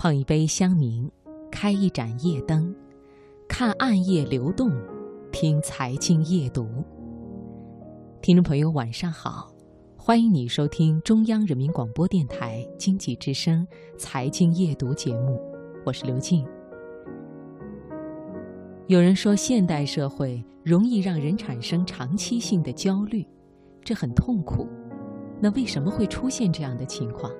捧一杯香茗，开一盏夜灯，看暗夜流动，听财经夜读。听众朋友，晚上好，欢迎你收听中央人民广播电台经济之声财经夜读节目，我是刘静。有人说，现代社会容易让人产生长期性的焦虑，这很痛苦。那为什么会出现这样的情况？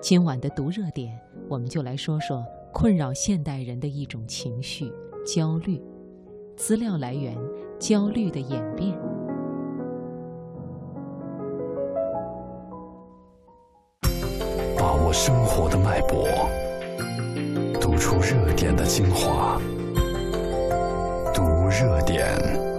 今晚的读热点，我们就来说说困扰现代人的一种情绪——焦虑。资料来源：焦虑的演变。把握生活的脉搏，读出热点的精华。读热点。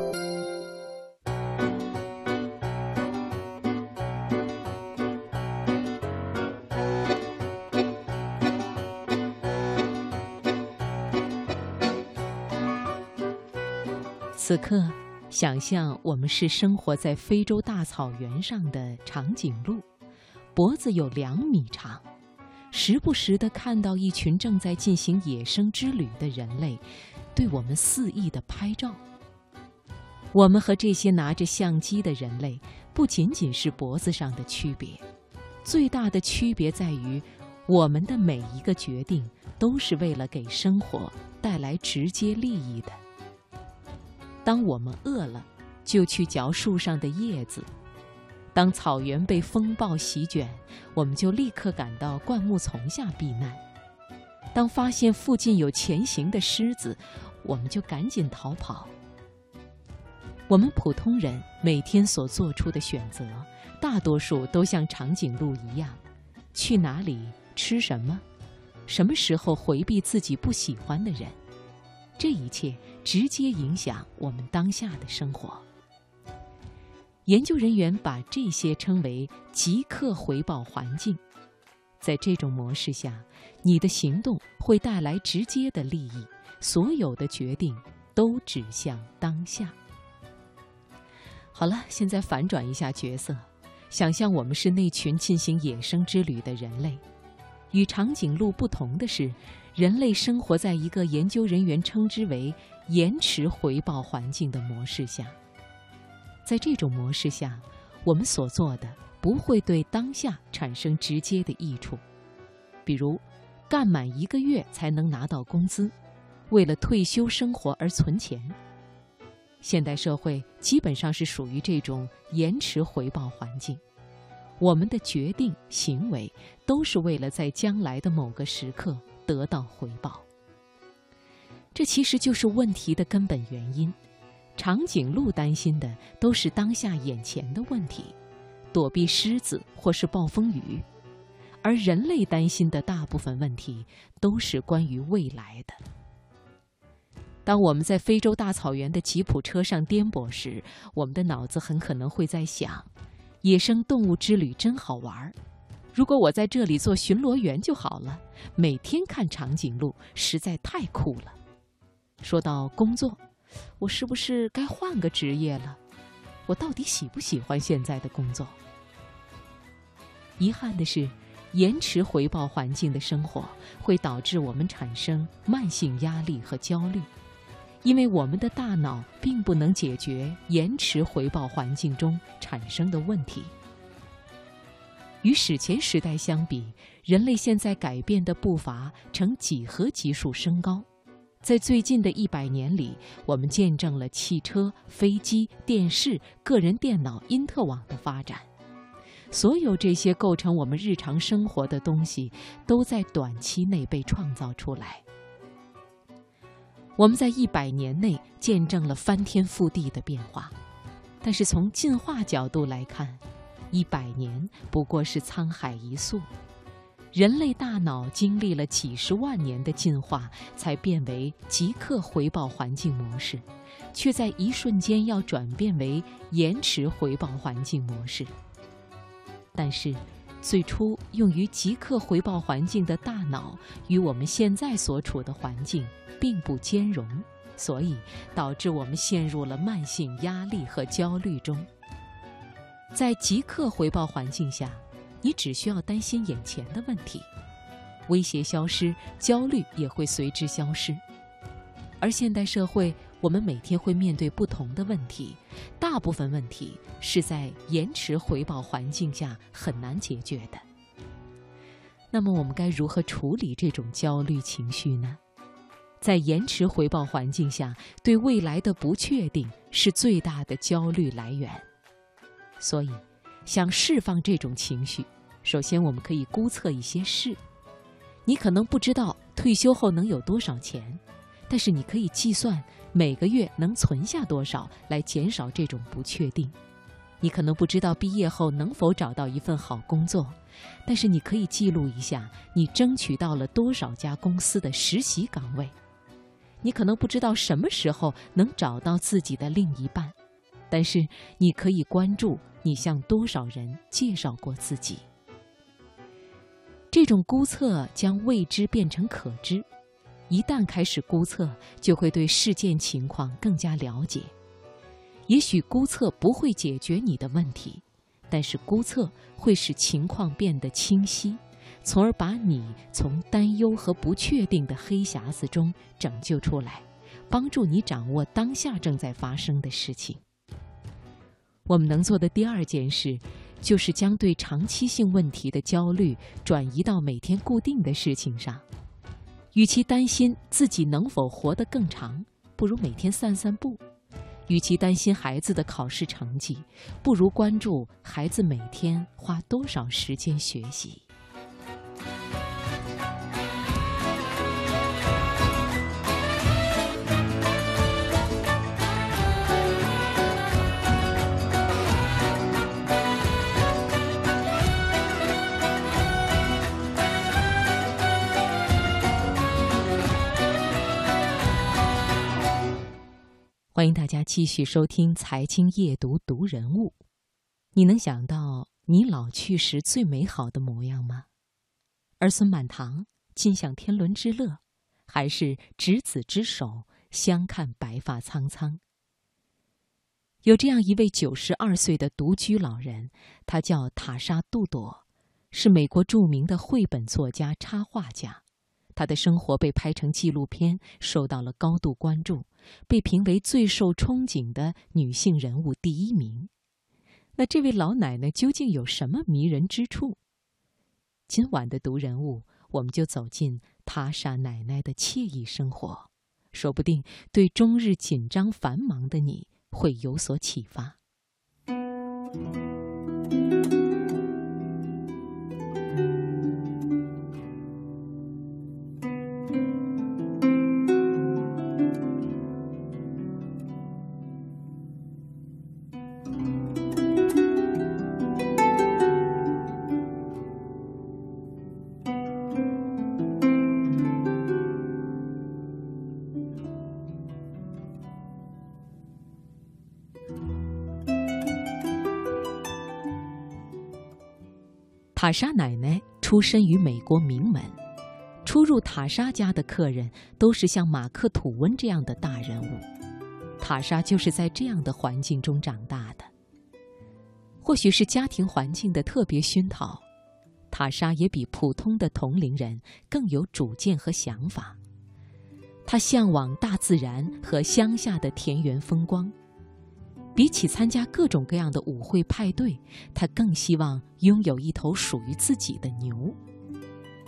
此刻，想象我们是生活在非洲大草原上的长颈鹿，脖子有两米长，时不时地看到一群正在进行野生之旅的人类，对我们肆意地拍照。我们和这些拿着相机的人类，不仅仅是脖子上的区别，最大的区别在于，我们的每一个决定都是为了给生活带来直接利益的。当我们饿了，就去嚼树上的叶子；当草原被风暴席卷，我们就立刻赶到灌木丛下避难；当发现附近有前行的狮子，我们就赶紧逃跑。我们普通人每天所做出的选择，大多数都像长颈鹿一样：去哪里、吃什么、什么时候回避自己不喜欢的人。这一切直接影响我们当下的生活。研究人员把这些称为“即刻回报环境”。在这种模式下，你的行动会带来直接的利益，所有的决定都指向当下。好了，现在反转一下角色，想象我们是那群进行野生之旅的人类。与长颈鹿不同的是。人类生活在一个研究人员称之为“延迟回报环境”的模式下。在这种模式下，我们所做的不会对当下产生直接的益处，比如干满一个月才能拿到工资，为了退休生活而存钱。现代社会基本上是属于这种延迟回报环境，我们的决定行为都是为了在将来的某个时刻。得到回报，这其实就是问题的根本原因。长颈鹿担心的都是当下眼前的问题，躲避狮子或是暴风雨；而人类担心的大部分问题都是关于未来的。当我们在非洲大草原的吉普车上颠簸时，我们的脑子很可能会在想：野生动物之旅真好玩儿。如果我在这里做巡逻员就好了，每天看长颈鹿实在太酷了。说到工作，我是不是该换个职业了？我到底喜不喜欢现在的工作？遗憾的是，延迟回报环境的生活会导致我们产生慢性压力和焦虑，因为我们的大脑并不能解决延迟回报环境中产生的问题。与史前时代相比，人类现在改变的步伐呈几何级数升高。在最近的一百年里，我们见证了汽车、飞机、电视、个人电脑、因特网的发展。所有这些构成我们日常生活的东西，都在短期内被创造出来。我们在一百年内见证了翻天覆地的变化，但是从进化角度来看，一百年不过是沧海一粟，人类大脑经历了几十万年的进化，才变为即刻回报环境模式，却在一瞬间要转变为延迟回报环境模式。但是，最初用于即刻回报环境的大脑与我们现在所处的环境并不兼容，所以导致我们陷入了慢性压力和焦虑中。在即刻回报环境下，你只需要担心眼前的问题。威胁消失，焦虑也会随之消失。而现代社会，我们每天会面对不同的问题，大部分问题是在延迟回报环境下很难解决的。那么，我们该如何处理这种焦虑情绪呢？在延迟回报环境下，对未来的不确定是最大的焦虑来源。所以，想释放这种情绪，首先我们可以估测一些事。你可能不知道退休后能有多少钱，但是你可以计算每个月能存下多少，来减少这种不确定。你可能不知道毕业后能否找到一份好工作，但是你可以记录一下你争取到了多少家公司的实习岗位。你可能不知道什么时候能找到自己的另一半，但是你可以关注你向多少人介绍过自己。这种估测将未知变成可知，一旦开始估测，就会对事件情况更加了解。也许估测不会解决你的问题，但是估测会使情况变得清晰。从而把你从担忧和不确定的黑匣子中拯救出来，帮助你掌握当下正在发生的事情。我们能做的第二件事，就是将对长期性问题的焦虑转移到每天固定的事情上。与其担心自己能否活得更长，不如每天散散步；与其担心孩子的考试成绩，不如关注孩子每天花多少时间学习。欢迎大家继续收听《财经夜读》读人物。你能想到你老去时最美好的模样吗？儿孙满堂，尽享天伦之乐，还是执子之手，相看白发苍苍？有这样一位九十二岁的独居老人，他叫塔莎·杜朵，是美国著名的绘本作家、插画家。她的生活被拍成纪录片，受到了高度关注，被评为最受憧憬的女性人物第一名。那这位老奶奶究竟有什么迷人之处？今晚的读人物，我们就走进塔莎奶奶的惬意生活，说不定对终日紧张繁忙的你会有所启发。塔莎奶奶出身于美国名门，出入塔莎家的客人都是像马克·吐温这样的大人物。塔莎就是在这样的环境中长大的。或许是家庭环境的特别熏陶，塔莎也比普通的同龄人更有主见和想法。她向往大自然和乡下的田园风光。比起参加各种各样的舞会派对，他更希望拥有一头属于自己的牛。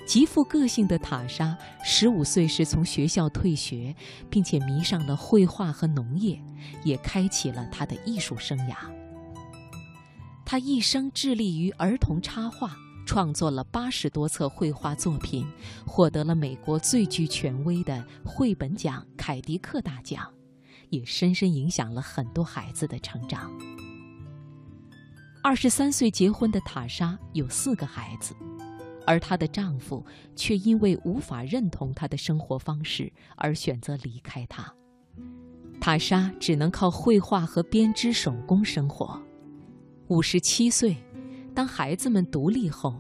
极富个性的塔莎，十五岁时从学校退学，并且迷上了绘画和农业，也开启了他的艺术生涯。他一生致力于儿童插画，创作了八十多册绘画作品，获得了美国最具权威的绘本奖凯迪克大奖。也深深影响了很多孩子的成长。二十三岁结婚的塔莎有四个孩子，而她的丈夫却因为无法认同她的生活方式而选择离开她。塔莎只能靠绘画和编织手工生活。五十七岁，当孩子们独立后，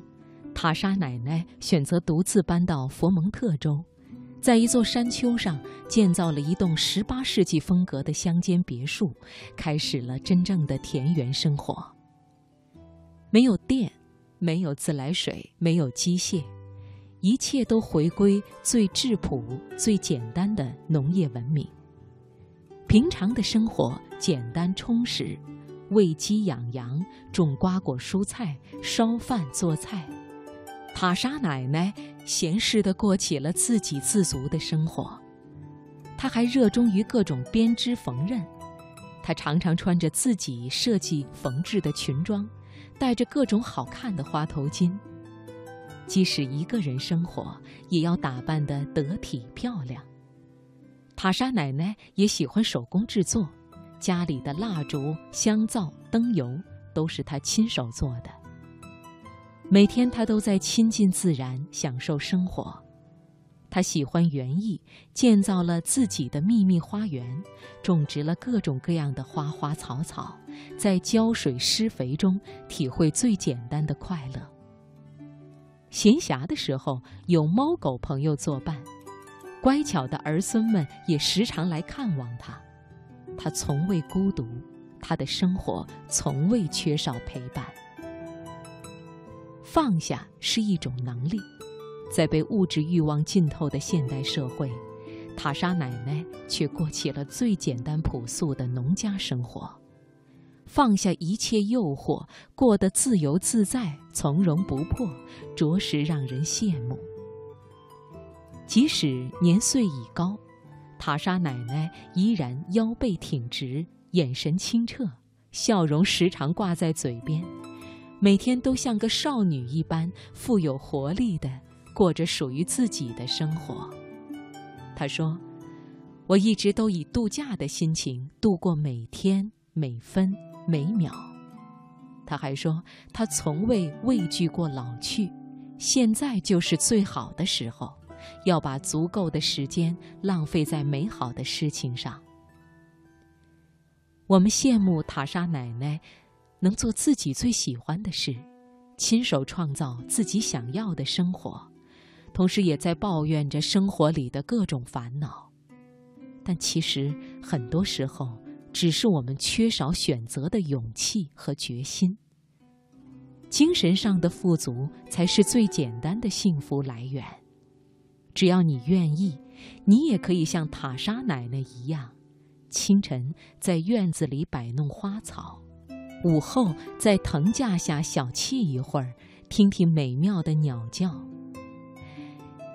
塔莎奶奶选择独自搬到佛蒙特州。在一座山丘上建造了一栋十八世纪风格的乡间别墅，开始了真正的田园生活。没有电，没有自来水，没有机械，一切都回归最质朴、最简单的农业文明。平常的生活简单充实，喂鸡养羊，种瓜果蔬菜，烧饭做菜。塔莎奶奶闲适地过起了自给自足的生活。她还热衷于各种编织缝纫，她常常穿着自己设计缝制的裙装，戴着各种好看的花头巾。即使一个人生活，也要打扮得得体漂亮。塔莎奶奶也喜欢手工制作，家里的蜡烛、香皂、灯油都是她亲手做的。每天，他都在亲近自然，享受生活。他喜欢园艺，建造了自己的秘密花园，种植了各种各样的花花草草，在浇水施肥中体会最简单的快乐。闲暇的时候，有猫狗朋友作伴，乖巧的儿孙们也时常来看望他。他从未孤独，他的生活从未缺少陪伴。放下是一种能力，在被物质欲望浸透的现代社会，塔莎奶奶却过起了最简单朴素的农家生活。放下一切诱惑，过得自由自在、从容不迫，着实让人羡慕。即使年岁已高，塔莎奶奶依然腰背挺直，眼神清澈，笑容时常挂在嘴边，每天都像个少女一般富有活力的过着属于自己的生活。她说：“我一直都以度假的心情度过每天每分。”每秒，他还说，他从未畏惧过老去，现在就是最好的时候，要把足够的时间浪费在美好的事情上。我们羡慕塔莎奶奶能做自己最喜欢的事，亲手创造自己想要的生活，同时也在抱怨着生活里的各种烦恼。但其实很多时候。只是我们缺少选择的勇气和决心。精神上的富足才是最简单的幸福来源。只要你愿意，你也可以像塔莎奶奶一样，清晨在院子里摆弄花草，午后在藤架下小憩一会儿，听听美妙的鸟叫。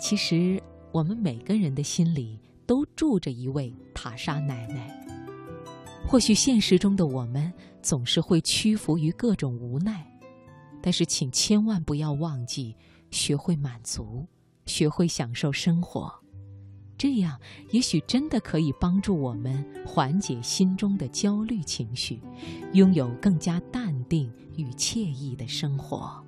其实，我们每个人的心里都住着一位塔莎奶奶。或许现实中的我们总是会屈服于各种无奈，但是请千万不要忘记学会满足，学会享受生活，这样也许真的可以帮助我们缓解心中的焦虑情绪，拥有更加淡定与惬意的生活。